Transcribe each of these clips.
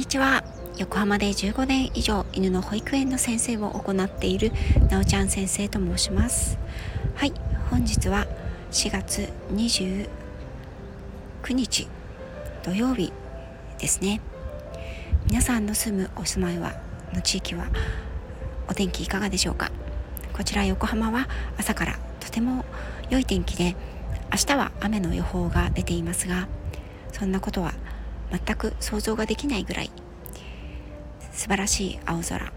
にちは。横浜で15年以上犬の保育園の先生を行っているなおちゃん先生と申します。はい本日は4月29日土曜日ですね。皆さんの住むお住まいはの地域はお天気いかがでしょうか？こちら横浜は朝からとても良い天気で明日は雨の予報が出ていますがそんなことは全く想像ができないぐらい素晴らしい青空。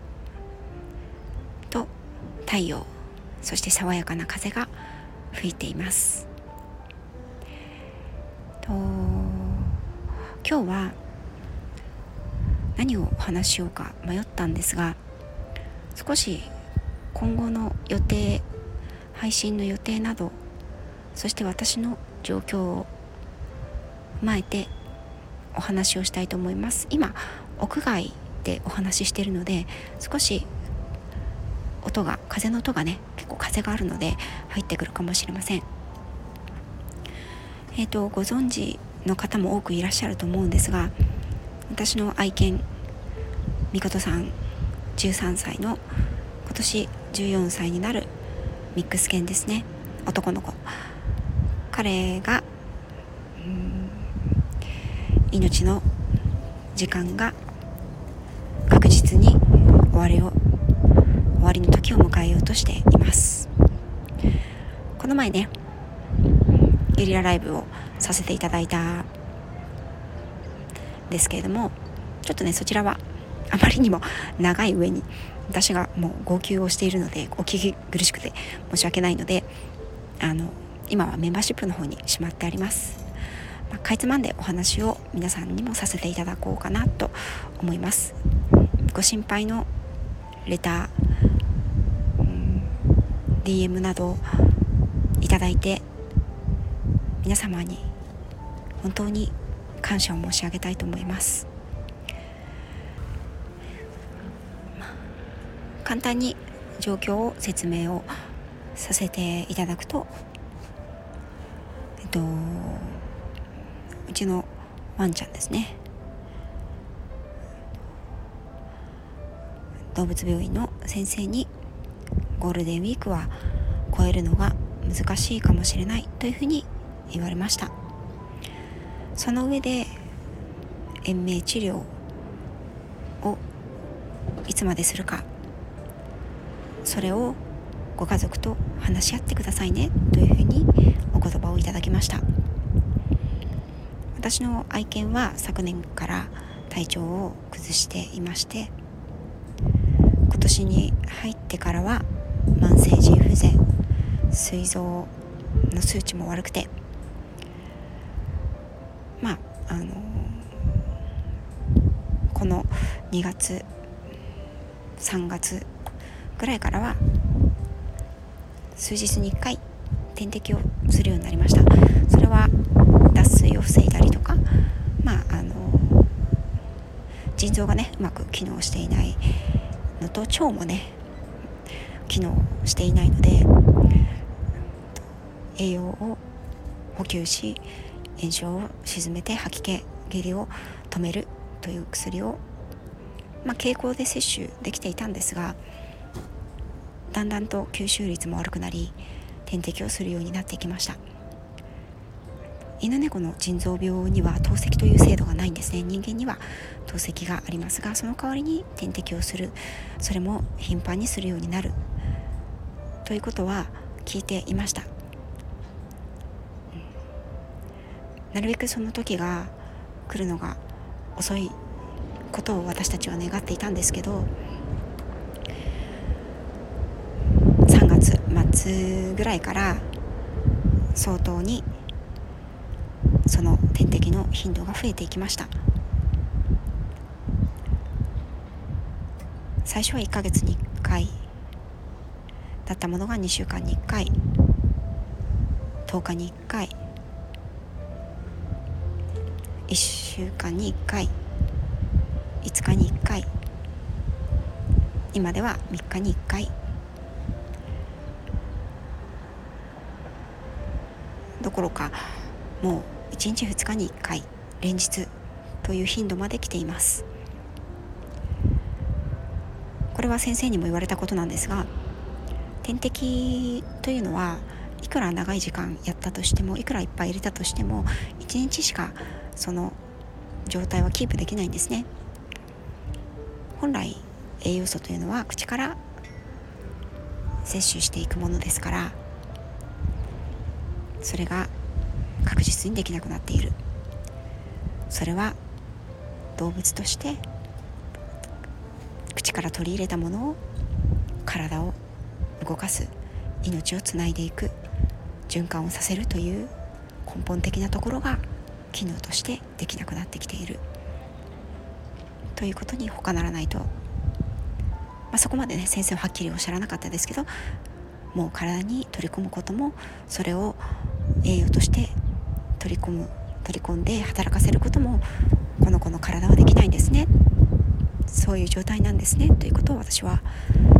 と太陽そして爽やかな風が吹いています。と今日は何をお話ししようか迷ったんですが少し今後の予定配信の予定などそして私の状況を踏まえてお話をしたいと思います。今屋外でお話ししてるので少し音が風の音がね結構風があるので入ってくるかもしれません。えっ、ー、とご存知の方も多くいらっしゃると思うんですが私の愛犬みことさん13歳の今年14歳になるミックス犬ですね。男の子。彼が命の時間が確実に終わりを終わりの時を迎えようとしています。この前ねゲリラライブをさせていただいたですけれどもちょっとねそちらはあまりにも長い上に私がもう号泣をしているのでお聞き苦しくて申し訳ないのであの今はメンバーシップの方にしまってあります。まあ、かいつまんでお話を皆さんにもさせていただこうかなと思います。ご心配のレター、うん、DM などいただいて皆様に本当に感謝を申し上げたいと思います。簡単に状況を説明をさせていただくとえっとうちのワンちゃんですね。動物病院の先生にゴールデンウィークは超えるのが難しいかもしれないというふうに言われました。その上で延命治療をいつまでするか。それをご家族と話し合ってくださいね。というふうにお言葉をいただきました。私の愛犬は昨年から体調を崩していまして今年に入ってからは慢性腎不全膵臓の数値も悪くてまああのこの2月3月ぐらいからは数日に1回点滴をするようになりました。は脱水を防いだりとかまああの腎臓がねうまく機能していないのと腸もね機能していないので栄養を補給し炎症を鎮めて吐き気下痢を止めるという薬を、まあ、傾向で摂取できていたんですがだんだんと吸収率も悪くなり点滴をするようになっていきました。犬猫の腎臓病には透析という制度がないんですね。人間には透析がありますがその代わりに点滴をする。それも頻繁にするようになる。ということは聞いていました、なるべくその時が来るのが遅いことを私たちは願っていたんですけど3月末ぐらいから相当にその点滴の頻度が増えていきました。最初は1ヶ月に1回だったものが2週間に1回10日に1回1週間に1回5日に1回今では3日に1回。どころかもう1日2日に1回連日という頻度まで来ています。これは先生にも言われたことなんですが点滴というのはいくら長い時間やったとしてもいくらいっぱい入れたとしても1日しかその状態はキープできないんですね。本来栄養素というのは口から摂取していくものですからそれが確実にできなくなっている。それは動物として口から取り入れたものを体を動かす命をつないでいく循環をさせるという根本的なところが機能としてできなくなってきている。ということに他ならないと、まあ、そこまでね先生ははっきりおっしゃらなかったですけどもう体に取り込むこともそれを栄養として取り込む取り込んで働かせることもこの子の体はできないんですね。そういう状態なんですね。ということを私は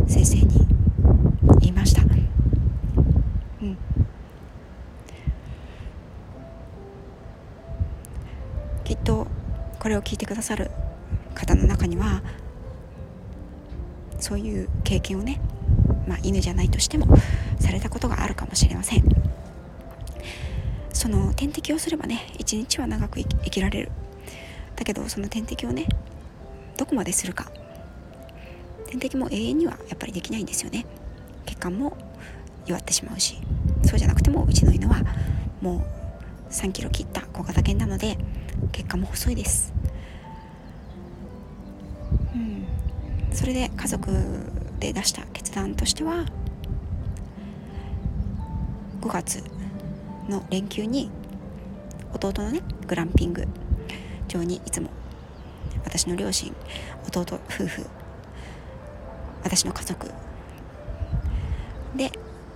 先生に言いました。うん。きっとこれを聞いてくださる方の中にはそういう経験をね、まあ、犬じゃないとしてもされたことがあるかもしれません。点滴をすればね一日は長く生きられる。だけどその点滴をねどこまでするか。点滴も永遠にはやっぱりできないんですよね。血管も弱ってしまうし。そうじゃなくてもうちの犬はもう3キロ切った小型犬なので血管も細いです、うん、それで家族で出した決断としては5月の連休に弟のねグランピング場にいつも私の両親弟夫婦私の家族で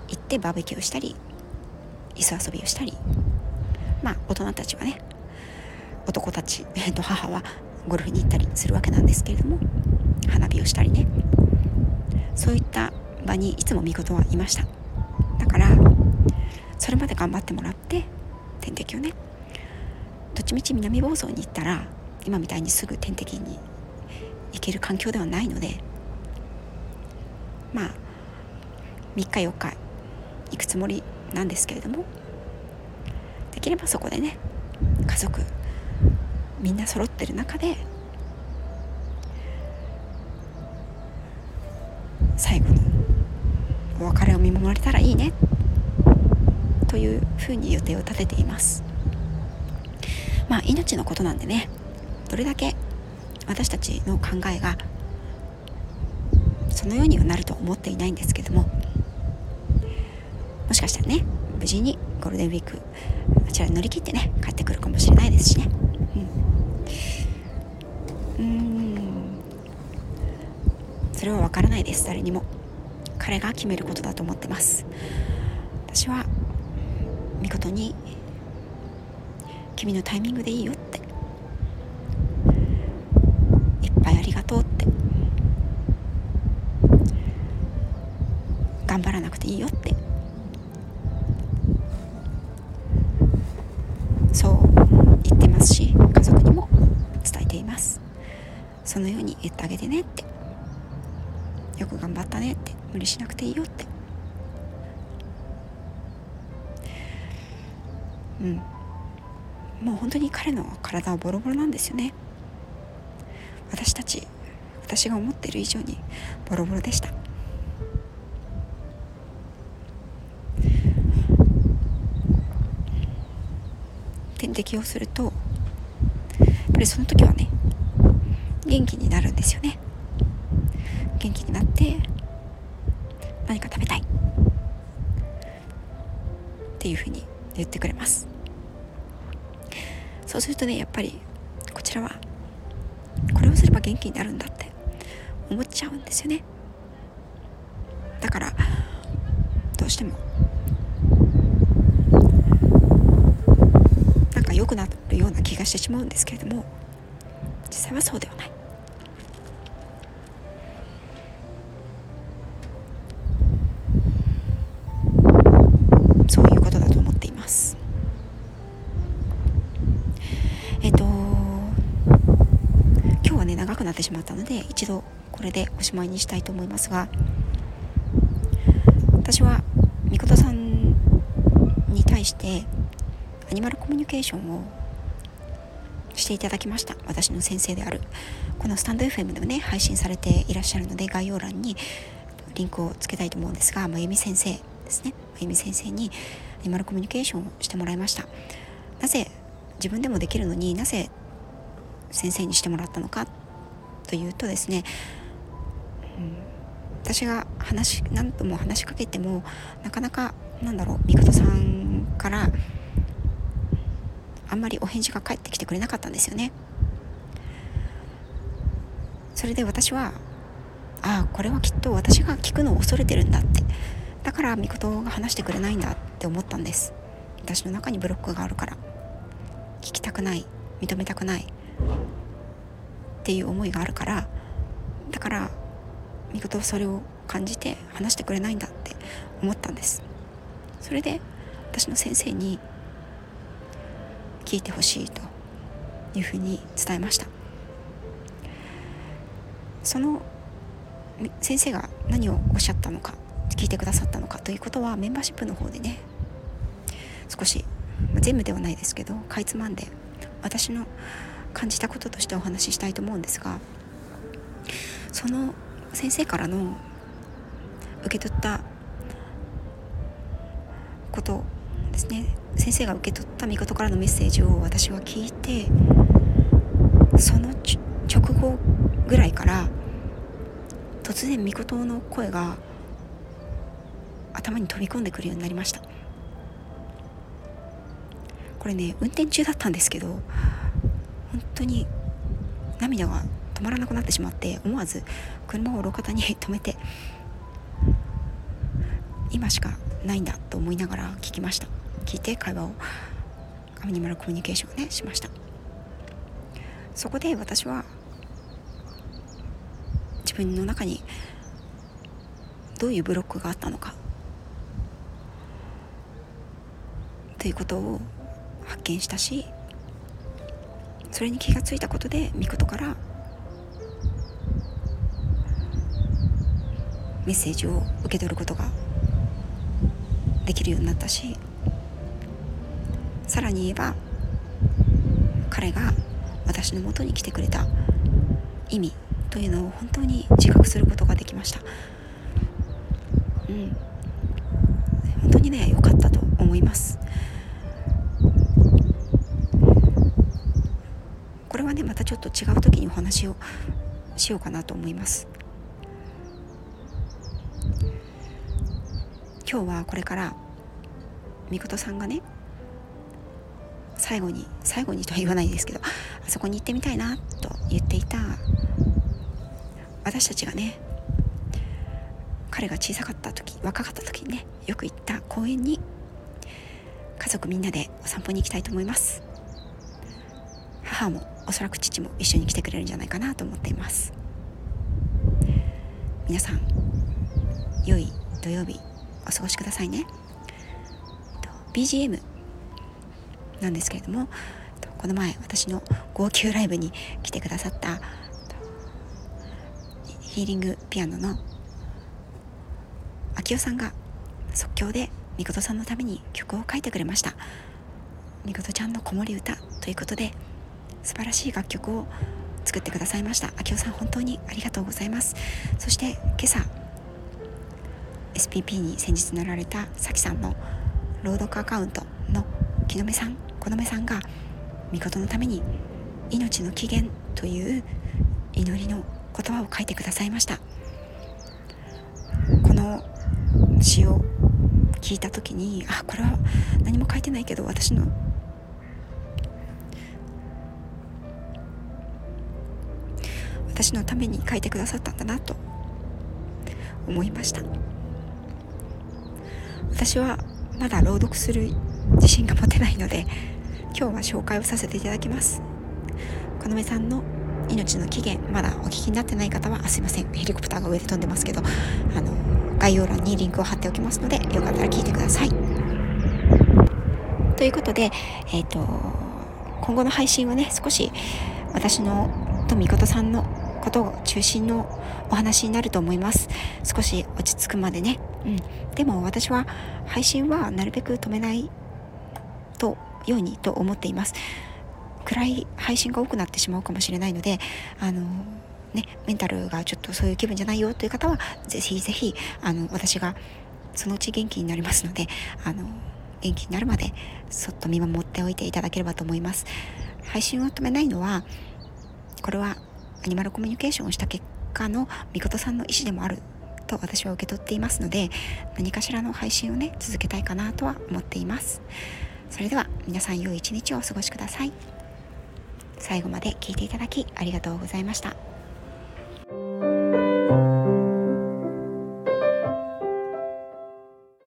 行ってバーベキューをしたり椅子遊びをしたりまあ大人たちはね男たち、えー、と母はゴルフに行ったりするわけなんですけれども花火をしたりね。そういった場にいつも見事はいました。だからそれまで頑張ってもらって点滴をねどっちみち南房総に行ったら今みたいにすぐ点滴に行ける環境ではないのでまあ3日4日行くつもりなんですけれどもできればそこでね家族みんな揃ってる中で最後のお別れを見守れたらいいねというふうに予定を立てています。まあ命のことなんでね。どれだけ私たちの考えがそのようにはなると思っていないんですけども。もしかしたらね無事にゴールデンウィークあちらに乗り切ってね帰ってくるかもしれないですしね。うん。うん。それは分からないです。誰にも。彼が決めることだと思ってます。私は見事に君のタイミングでいいよって。いっぱいありがとうって。頑張らなくていいよって。そう言ってますし家族にも伝えています。そのように言ってあげてねって。よく頑張ったねって。無理しなくていいよって。うん。もう本当に彼の体はボロボロなんですよね。私たち私が思っている以上にボロボロでした。点滴をするとやっぱりその時はね元気になるんですよね。元気になって何か食べたいっていうふうに言ってくれます。そうするとねやっぱりこちらはこれをすれば元気になるんだって思っちゃうんですよねだからどうしてもなんか良くなるような気がしてしまうんですけれども実際はそうではない。しまったので一度これでおしまいにしたいと思いますが私はみことさんに対してアニマルコミュニケーションをしていただきました。私の先生であるこのスタンド FM でもね配信されていらっしゃるので概要欄にリンクをつけたいと思うんですがまゆみ先生ですね。まゆみ先生にアニマルコミュニケーションをしてもらいました。なぜ自分でもできるのになぜ先生にしてもらったのかというとですね、うん、私が話何度も話しかけてもなかなかなんだろうみことさんからあんまりお返事が返ってきてくれなかったんですよね。それで私はああこれはきっと私が聞くのを恐れてるんだって。だからみことが話してくれないんだって思ったんです。私の中にブロックがあるから。聞きたくない。認めたくない。っていう思いがあるからだからみことはそれを感じて話してくれないんだって思ったんです。それで私の先生に聞いてほしいというふうに伝えました。その先生が何をおっしゃったのか聞いてくださったのかということはメンバーシップの方でね少し全部ではないですけどかいつまんで私の感じたこととしてお話ししたいと思うんですがその先生からの受け取ったことですね。先生が受け取った御事からのメッセージを私は聞いてその直後ぐらいから突然御事の声が頭に飛び込んでくるようになりました。これね運転中だったんですけど本当に涙が止まらなくなってしまって思わず車を路肩に止めて今しかないんだと思いながら聞きました。聞いて会話をアニマルコミュニケーションをねしました。そこで私は自分の中にどういうブロックがあったのか。ということを発見したしそれに気がついたことで御事からメッセージを受け取ることができるようになったしさらに言えば彼が私のもとに来てくれた意味というのを本当に自覚することができました。うん。本当にね良かったと思いますこれはねまたちょっと違う時にお話をしようかなと思います。今日はこれからみことさんがね最後に最後にとは言わないですけどあそこに行ってみたいなと言っていた私たちがね彼が小さかった時若かった時にねよく行った公園に家族みんなでお散歩に行きたいと思います。母もおそらく父も一緒に来てくれるんじゃないかなと思っています。皆さん良い土曜日お過ごしくださいね。BGM なんですけれどもこの前私の号泣ライブに来てくださったヒーリングピアノの秋代さんが即興でみことさんのために曲を書いてくれました。みことちゃんの子守歌ということで素晴らしい楽曲を作ってくださいました。秋代さん本当にありがとうございます。そして今朝 SPP に先日なられたさきさんの朗読アカウントの木の目さん木の目さんが御事のために命の起源という祈りの言葉を書いてくださいました。この詩を聞いた時にあこれは何も書いてないけど私の私のために書いてくださったんだなと思いました。私はまだ朗読する自信が持てないので今日は紹介をさせていただきます。このめさんの命の起源まだお聞きになってない方はあすいません。ヘリコプターが上で飛んでますけどあの概要欄にリンクを貼っておきますのでよかったら聞いてください。ということでえっ、ー、と今後の配信はね少し私のとみことさんのことを中心のお話になると思います。少し落ち着くまでね。うん。でも私は配信はなるべく止めないとようにと思っています。暗い配信が多くなってしまうかもしれないのであのね、メンタルがちょっとそういう気分じゃないよという方はぜひぜひあの私がそのうち元気になりますのであの元気になるまでそっと見守っておいていただければと思います。配信を止めないのはこれはアニマルコミュニケーションをした結果のみことさんの意思でもあると私は受け取っていますので何かしらの配信をね続けたいかなとは思っています。それでは皆さん良い一日をお過ごしください。最後まで聞いていただきありがとうございました。